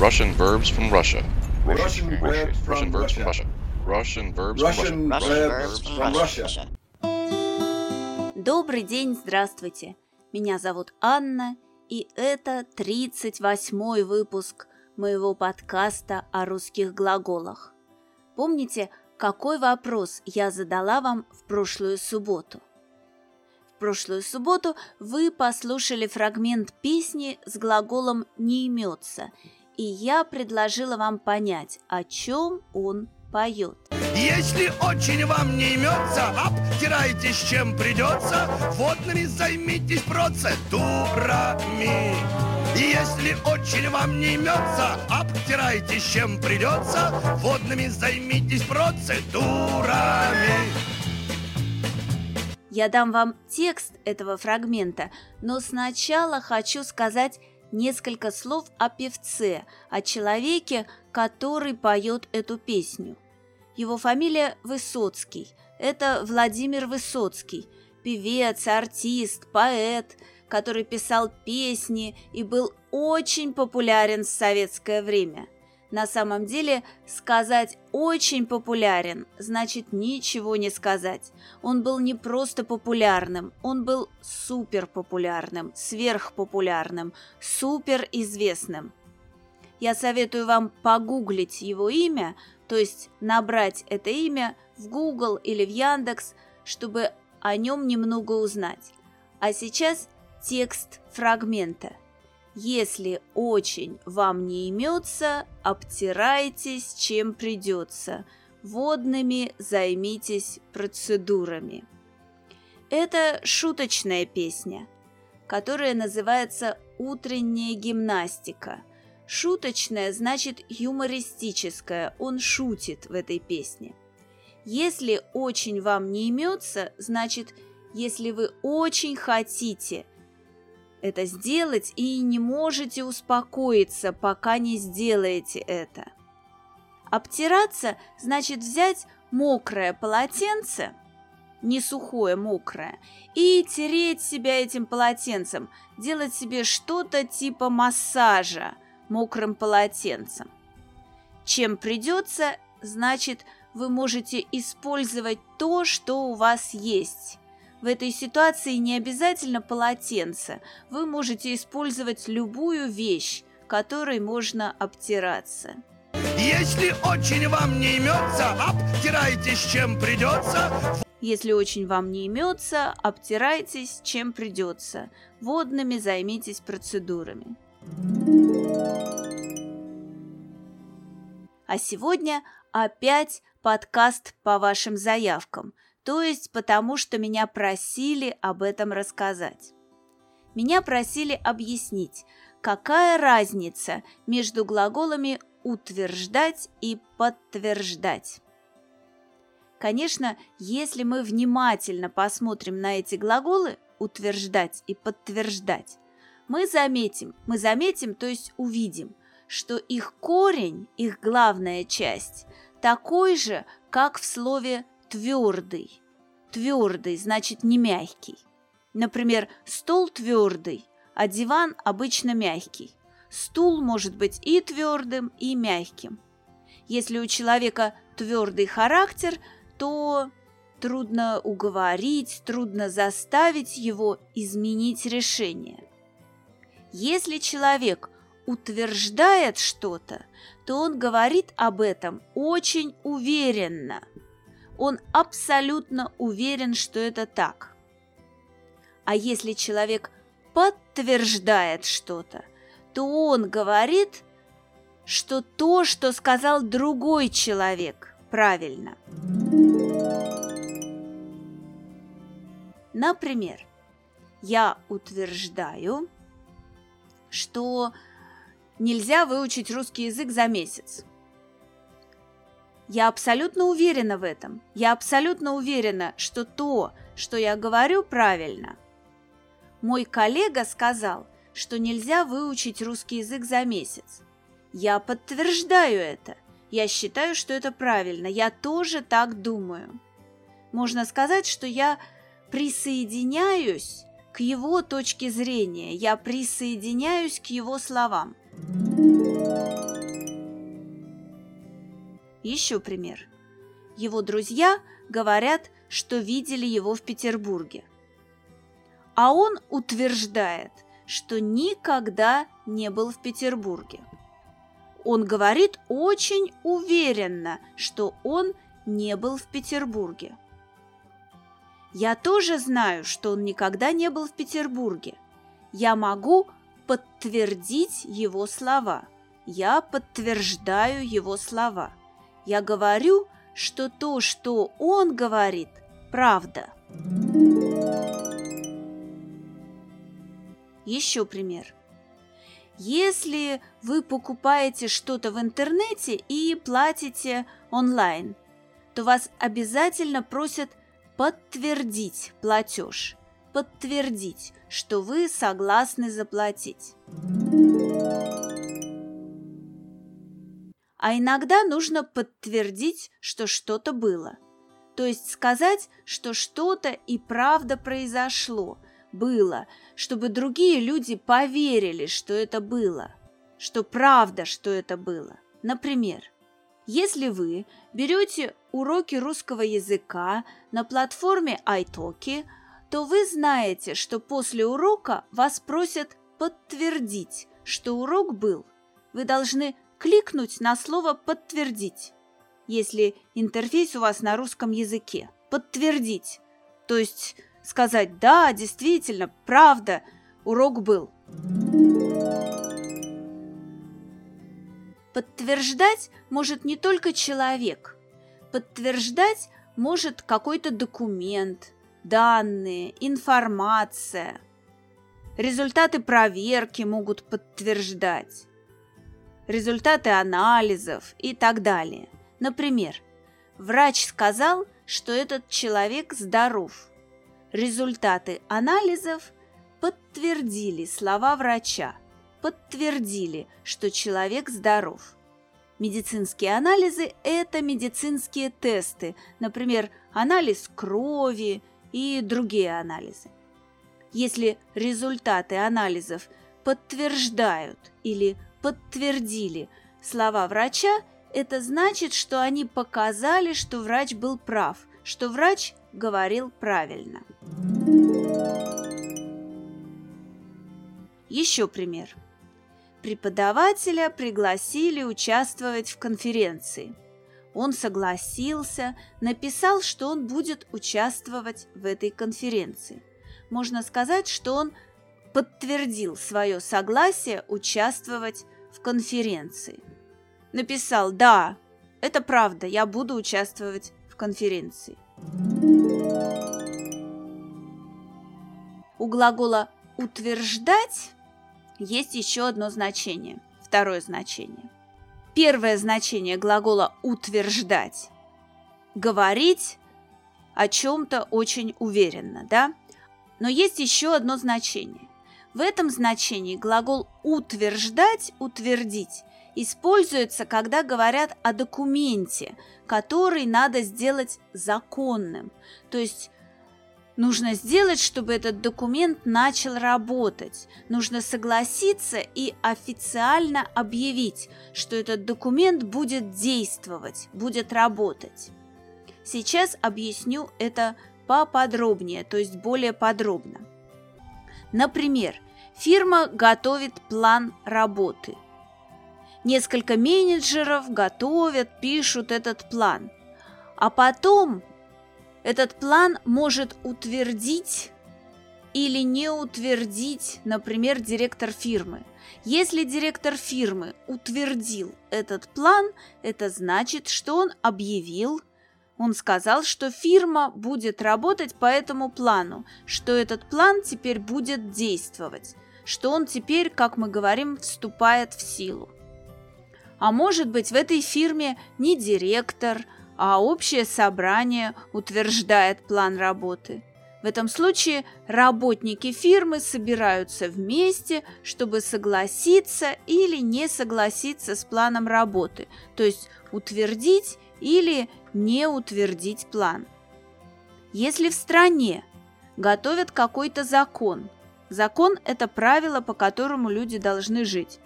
Russian verbs from Russia. Russian verbs from Russian verbs from Russia. Russia. Russian verbs Russian from Russia. verbs from Russia. Добрый день, здравствуйте. Меня зовут Анна, и это 38-й выпуск моего подкаста о русских глаголах. Помните, какой вопрос я задала вам в прошлую субботу? В прошлую субботу вы послушали фрагмент песни с глаголом «не имется», и я предложила вам понять, о чем он поет. Если очень вам не имется, обтирайтесь чем придется, водными займитесь процедурами. Если очень вам не имется, обтирайтесь чем придется, водными займитесь процедурами. Я дам вам текст этого фрагмента, но сначала хочу сказать несколько слов о певце, о человеке, который поет эту песню. Его фамилия Высоцкий. Это Владимир Высоцкий, певец, артист, поэт, который писал песни и был очень популярен в советское время – на самом деле, сказать «очень популярен» значит ничего не сказать. Он был не просто популярным, он был суперпопулярным, сверхпопулярным, суперизвестным. Я советую вам погуглить его имя, то есть набрать это имя в Google или в Яндекс, чтобы о нем немного узнать. А сейчас текст фрагмента – если очень вам не имется, обтирайтесь, чем придется. Водными займитесь процедурами. Это шуточная песня, которая называется «Утренняя гимнастика». Шуточная значит юмористическая, он шутит в этой песне. Если очень вам не имется, значит, если вы очень хотите – это сделать и не можете успокоиться, пока не сделаете это. Обтираться значит взять мокрое полотенце, не сухое, мокрое, и тереть себя этим полотенцем, делать себе что-то типа массажа мокрым полотенцем. Чем придется, значит, вы можете использовать то, что у вас есть. В этой ситуации не обязательно полотенце. Вы можете использовать любую вещь, которой можно обтираться. Если очень вам не имется, обтирайтесь чем придется. Если очень вам не имется, обтирайтесь чем придется. Водными займитесь процедурами. А сегодня опять подкаст по вашим заявкам – то есть потому, что меня просили об этом рассказать. Меня просили объяснить, какая разница между глаголами «утверждать» и «подтверждать». Конечно, если мы внимательно посмотрим на эти глаголы «утверждать» и «подтверждать», мы заметим, мы заметим, то есть увидим, что их корень, их главная часть, такой же, как в слове твердый. Твердый значит не мягкий. Например, стол твердый, а диван обычно мягкий. Стул может быть и твердым, и мягким. Если у человека твердый характер, то трудно уговорить, трудно заставить его изменить решение. Если человек утверждает что-то, то он говорит об этом очень уверенно – он абсолютно уверен, что это так. А если человек подтверждает что-то, то он говорит, что то, что сказал другой человек, правильно. Например, я утверждаю, что нельзя выучить русский язык за месяц. Я абсолютно уверена в этом. Я абсолютно уверена, что то, что я говорю, правильно. Мой коллега сказал, что нельзя выучить русский язык за месяц. Я подтверждаю это. Я считаю, что это правильно. Я тоже так думаю. Можно сказать, что я присоединяюсь к его точке зрения. Я присоединяюсь к его словам. Еще пример. Его друзья говорят, что видели его в Петербурге. А он утверждает, что никогда не был в Петербурге. Он говорит очень уверенно, что он не был в Петербурге. Я тоже знаю, что он никогда не был в Петербурге. Я могу подтвердить его слова. Я подтверждаю его слова. Я говорю, что то, что он говорит, правда. Еще пример. Если вы покупаете что-то в интернете и платите онлайн, то вас обязательно просят подтвердить платеж, подтвердить, что вы согласны заплатить. А иногда нужно подтвердить, что что-то было. То есть сказать, что что-то и правда произошло, было, чтобы другие люди поверили, что это было, что правда, что это было. Например, если вы берете уроки русского языка на платформе iTalki, то вы знаете, что после урока вас просят подтвердить, что урок был. Вы должны кликнуть на слово «подтвердить», если интерфейс у вас на русском языке. «Подтвердить», то есть сказать «да, действительно, правда, урок был». Подтверждать может не только человек. Подтверждать может какой-то документ, данные, информация. Результаты проверки могут подтверждать результаты анализов и так далее. Например, врач сказал, что этот человек здоров. Результаты анализов подтвердили слова врача, подтвердили, что человек здоров. Медицинские анализы – это медицинские тесты, например, анализ крови и другие анализы. Если результаты анализов подтверждают или подтвердили слова врача, это значит, что они показали, что врач был прав, что врач говорил правильно. Еще пример. Преподавателя пригласили участвовать в конференции. Он согласился, написал, что он будет участвовать в этой конференции. Можно сказать, что он подтвердил свое согласие участвовать в конференции. Написал «Да, это правда, я буду участвовать в конференции». У глагола «утверждать» есть еще одно значение, второе значение. Первое значение глагола «утверждать» – говорить о чем-то очень уверенно, да? Но есть еще одно значение. В этом значении глагол «утверждать», «утвердить» используется, когда говорят о документе, который надо сделать законным. То есть нужно сделать, чтобы этот документ начал работать. Нужно согласиться и официально объявить, что этот документ будет действовать, будет работать. Сейчас объясню это поподробнее, то есть более подробно. Например, фирма готовит план работы. Несколько менеджеров готовят, пишут этот план. А потом этот план может утвердить или не утвердить, например, директор фирмы. Если директор фирмы утвердил этот план, это значит, что он объявил он сказал, что фирма будет работать по этому плану, что этот план теперь будет действовать, что он теперь, как мы говорим, вступает в силу. А может быть, в этой фирме не директор, а общее собрание утверждает план работы. В этом случае работники фирмы собираются вместе, чтобы согласиться или не согласиться с планом работы, то есть утвердить или не утвердить план. Если в стране готовят какой-то закон, закон – это правило, по которому люди должны жить.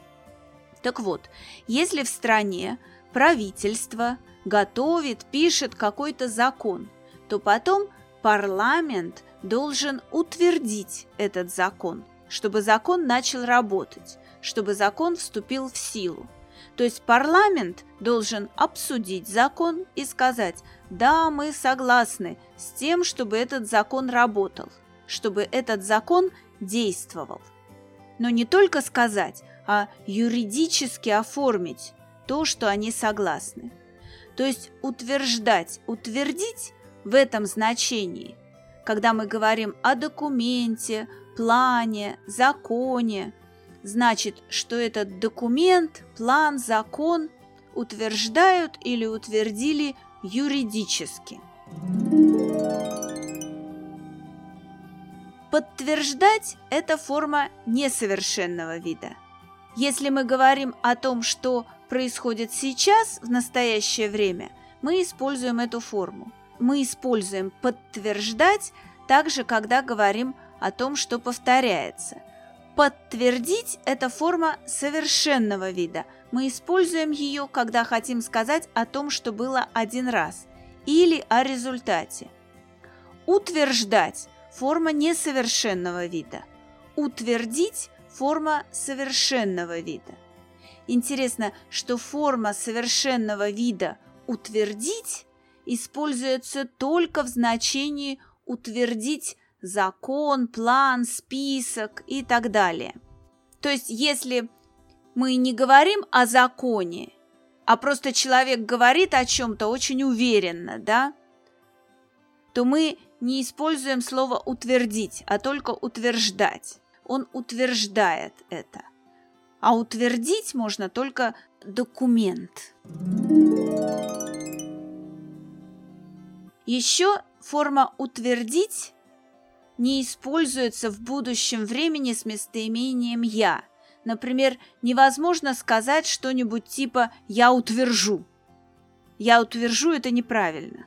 Так вот, если в стране правительство готовит, пишет какой-то закон, то потом парламент должен утвердить этот закон, чтобы закон начал работать, чтобы закон вступил в силу. То есть парламент должен обсудить закон и сказать, да, мы согласны с тем, чтобы этот закон работал, чтобы этот закон действовал. Но не только сказать, а юридически оформить то, что они согласны. То есть утверждать, утвердить в этом значении, когда мы говорим о документе, плане, законе, значит, что этот документ, план, закон утверждают или утвердили юридически. Подтверждать – это форма несовершенного вида. Если мы говорим о том, что происходит сейчас, в настоящее время, мы используем эту форму. Мы используем подтверждать также, когда говорим о том, что повторяется. Подтвердить – это форма совершенного вида. Мы используем ее, когда хотим сказать о том, что было один раз, или о результате. Утверждать – форма несовершенного вида. Утвердить – форма совершенного вида. Интересно, что форма совершенного вида «утвердить» используется только в значении «утвердить закон, план, список и так далее. То есть, если мы не говорим о законе, а просто человек говорит о чем-то очень уверенно, да, то мы не используем слово «утвердить», а только «утверждать». Он утверждает это. А утвердить можно только документ. Еще форма «утвердить» не используется в будущем времени с местоимением «я». Например, невозможно сказать что-нибудь типа «я утвержу». «Я утвержу» – это неправильно.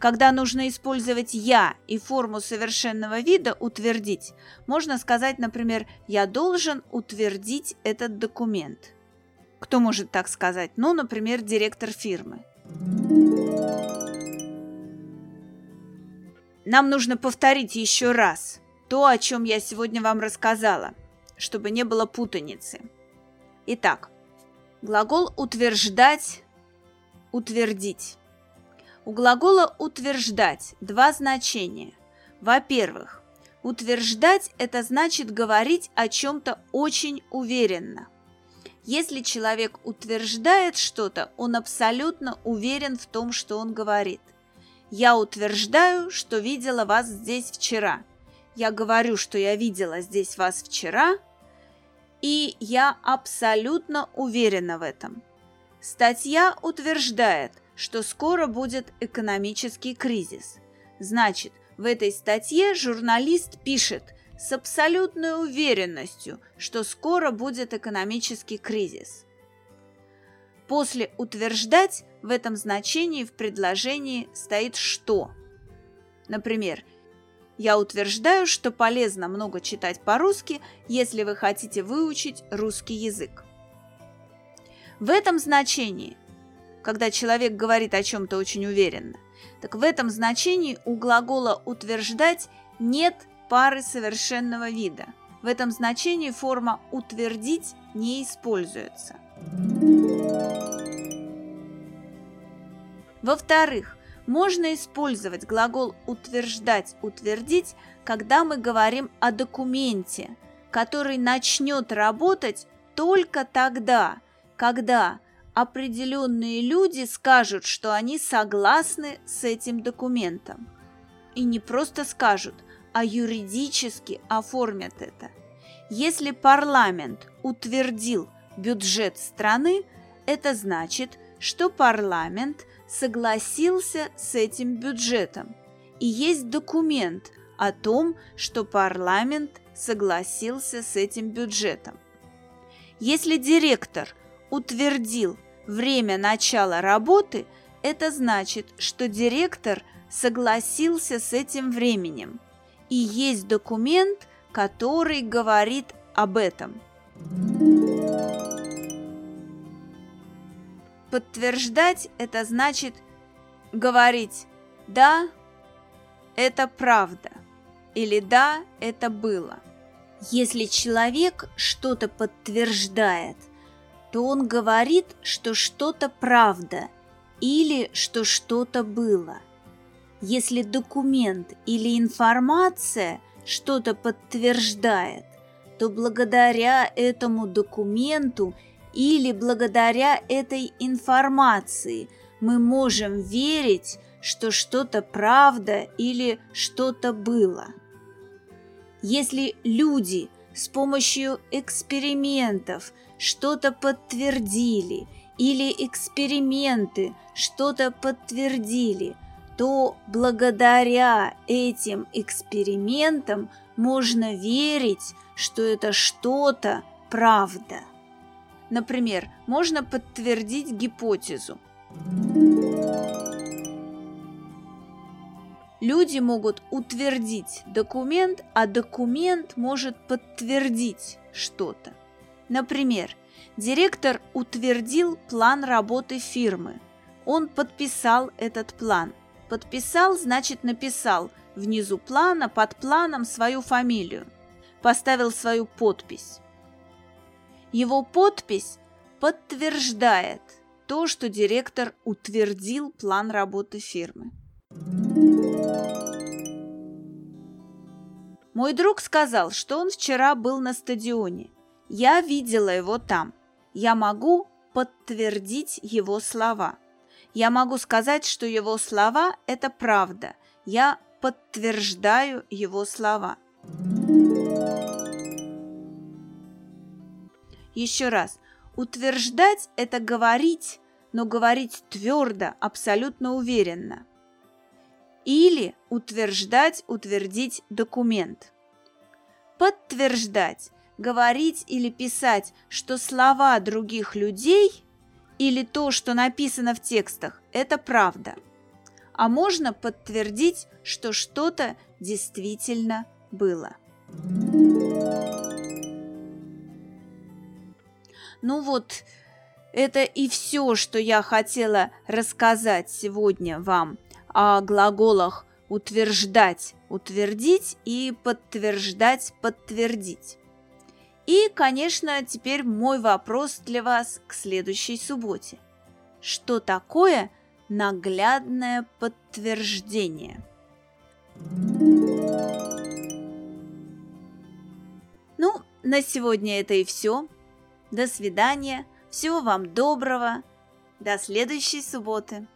Когда нужно использовать «я» и форму совершенного вида «утвердить», можно сказать, например, «я должен утвердить этот документ». Кто может так сказать? Ну, например, директор фирмы. Нам нужно повторить еще раз то, о чем я сегодня вам рассказала, чтобы не было путаницы. Итак, глагол «утверждать» – «утвердить». У глагола «утверждать» два значения. Во-первых, утверждать – это значит говорить о чем-то очень уверенно. Если человек утверждает что-то, он абсолютно уверен в том, что он говорит – я утверждаю, что видела вас здесь вчера. Я говорю, что я видела здесь вас вчера, и я абсолютно уверена в этом. Статья утверждает, что скоро будет экономический кризис. Значит, в этой статье журналист пишет с абсолютной уверенностью, что скоро будет экономический кризис. После утверждать в этом значении в предложении стоит «что». Например, я утверждаю, что полезно много читать по-русски, если вы хотите выучить русский язык. В этом значении, когда человек говорит о чем-то очень уверенно, так в этом значении у глагола «утверждать» нет пары совершенного вида. В этом значении форма «утвердить» не используется. Во-вторых, можно использовать глагол «утверждать», «утвердить», когда мы говорим о документе, который начнет работать только тогда, когда определенные люди скажут, что они согласны с этим документом. И не просто скажут, а юридически оформят это. Если парламент утвердил бюджет страны, это значит, что парламент согласился с этим бюджетом. И есть документ о том, что парламент согласился с этим бюджетом. Если директор утвердил время начала работы, это значит, что директор согласился с этим временем. И есть документ, который говорит об этом. Подтверждать это значит говорить «да, это правда» или «да, это было». Если человек что-то подтверждает, то он говорит, что что-то правда или что что-то было. Если документ или информация что-то подтверждает, то благодаря этому документу или благодаря этой информации мы можем верить, что что-то правда или что-то было. Если люди с помощью экспериментов что-то подтвердили или эксперименты что-то подтвердили, то благодаря этим экспериментам можно верить, что это что-то правда. Например, можно подтвердить гипотезу. Люди могут утвердить документ, а документ может подтвердить что-то. Например, директор утвердил план работы фирмы. Он подписал этот план. Подписал значит написал внизу плана, под планом свою фамилию. Поставил свою подпись. Его подпись подтверждает то, что директор утвердил план работы фирмы. Мой друг сказал, что он вчера был на стадионе. Я видела его там. Я могу подтвердить его слова. Я могу сказать, что его слова – это правда. Я подтверждаю его слова. Еще раз. Утверждать – это говорить, но говорить твердо, абсолютно уверенно. Или утверждать, утвердить документ. Подтверждать – говорить или писать, что слова других людей или то, что написано в текстах, это правда. А можно подтвердить, что что-то действительно было. Ну вот, это и все, что я хотела рассказать сегодня вам о глаголах утверждать, утвердить и подтверждать, подтвердить. И, конечно, теперь мой вопрос для вас к следующей субботе. Что такое наглядное подтверждение? Ну, на сегодня это и все. До свидания. Всего вам доброго. До следующей субботы.